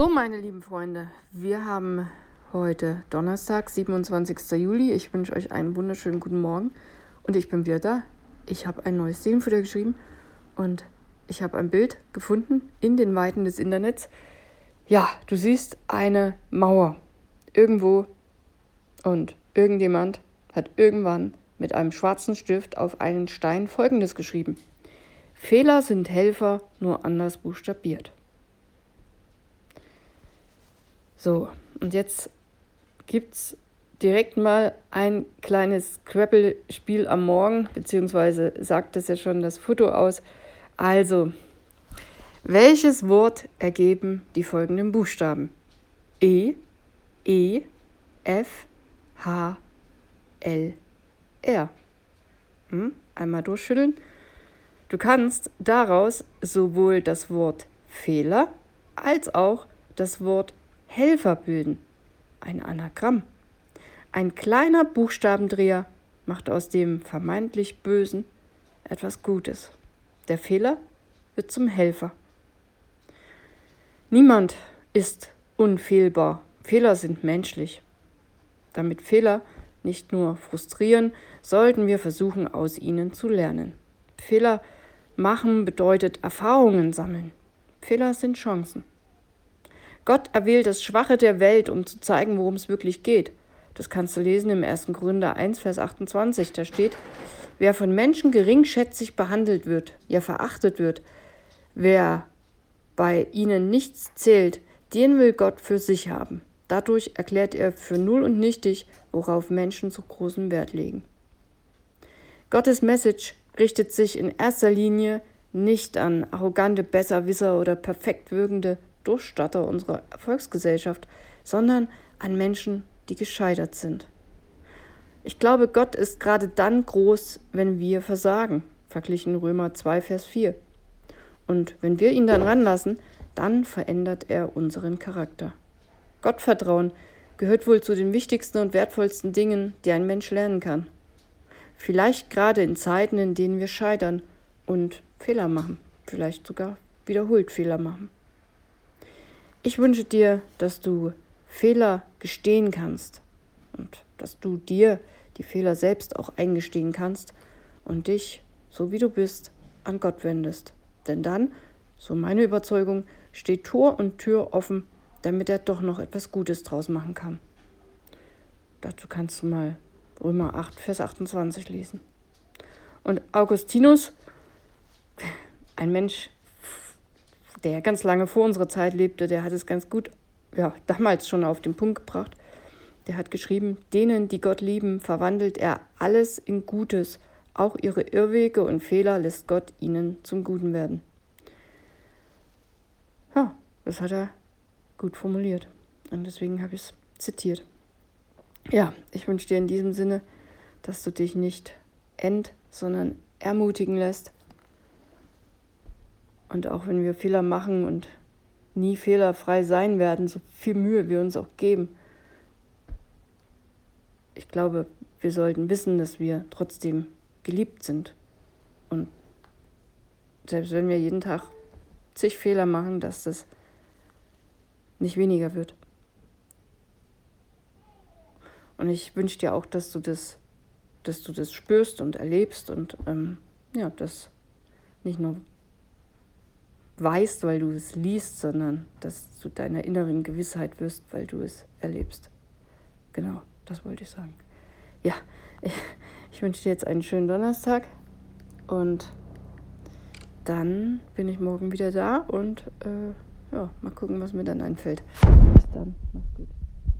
So, meine lieben Freunde, wir haben heute Donnerstag, 27. Juli. Ich wünsche euch einen wunderschönen guten Morgen und ich bin wieder da. Ich habe ein neues Seelenfutter geschrieben und ich habe ein Bild gefunden in den Weiten des Internets. Ja, du siehst eine Mauer irgendwo und irgendjemand hat irgendwann mit einem schwarzen Stift auf einen Stein Folgendes geschrieben. Fehler sind Helfer, nur anders buchstabiert. So, und jetzt gibt es direkt mal ein kleines Scrabble-Spiel am Morgen, beziehungsweise sagt es ja schon das Foto aus. Also, welches Wort ergeben die folgenden Buchstaben? E, E, F, H, L, R. Hm? Einmal durchschütteln. Du kannst daraus sowohl das Wort Fehler als auch das Wort Helfer bilden. Ein Anagramm. Ein kleiner Buchstabendreher macht aus dem vermeintlich Bösen etwas Gutes. Der Fehler wird zum Helfer. Niemand ist unfehlbar. Fehler sind menschlich. Damit Fehler nicht nur frustrieren, sollten wir versuchen, aus ihnen zu lernen. Fehler machen bedeutet Erfahrungen sammeln. Fehler sind Chancen. Gott erwählt das Schwache der Welt, um zu zeigen, worum es wirklich geht. Das kannst du lesen im 1. Gründer 1, Vers 28. Da steht, wer von Menschen geringschätzig behandelt wird, ja verachtet wird, wer bei ihnen nichts zählt, den will Gott für sich haben. Dadurch erklärt er für null und nichtig, worauf Menschen so großen Wert legen. Gottes Message richtet sich in erster Linie nicht an arrogante Besserwisser oder perfekt wirkende Durchstatter unserer Erfolgsgesellschaft, sondern an Menschen, die gescheitert sind. Ich glaube, Gott ist gerade dann groß, wenn wir versagen, verglichen Römer 2, Vers 4. Und wenn wir ihn dann ranlassen, dann verändert er unseren Charakter. Gottvertrauen gehört wohl zu den wichtigsten und wertvollsten Dingen, die ein Mensch lernen kann. Vielleicht gerade in Zeiten, in denen wir scheitern und Fehler machen, vielleicht sogar wiederholt Fehler machen. Ich wünsche dir, dass du Fehler gestehen kannst und dass du dir die Fehler selbst auch eingestehen kannst und dich, so wie du bist, an Gott wendest. Denn dann, so meine Überzeugung, steht Tor und Tür offen, damit er doch noch etwas Gutes draus machen kann. Dazu kannst du mal Römer 8, Vers 28 lesen. Und Augustinus, ein Mensch, der ganz lange vor unserer Zeit lebte, der hat es ganz gut, ja, damals schon auf den Punkt gebracht. Der hat geschrieben, denen, die Gott lieben, verwandelt er alles in Gutes. Auch ihre Irrwege und Fehler lässt Gott ihnen zum Guten werden. Ja, das hat er gut formuliert. Und deswegen habe ich es zitiert. Ja, ich wünsche dir in diesem Sinne, dass du dich nicht ent, sondern ermutigen lässt und auch wenn wir Fehler machen und nie fehlerfrei sein werden, so viel Mühe wir uns auch geben, ich glaube, wir sollten wissen, dass wir trotzdem geliebt sind. Und selbst wenn wir jeden Tag zig Fehler machen, dass das nicht weniger wird. Und ich wünsche dir auch, dass du das, dass du das spürst und erlebst und ähm, ja, das nicht nur weißt, weil du es liest, sondern dass du deiner inneren Gewissheit wirst, weil du es erlebst. Genau, das wollte ich sagen. Ja, ich, wünsche dir jetzt einen schönen Donnerstag und dann bin ich morgen wieder da und äh, ja, mal gucken, was mir dann einfällt. Bis dann, mach's gut.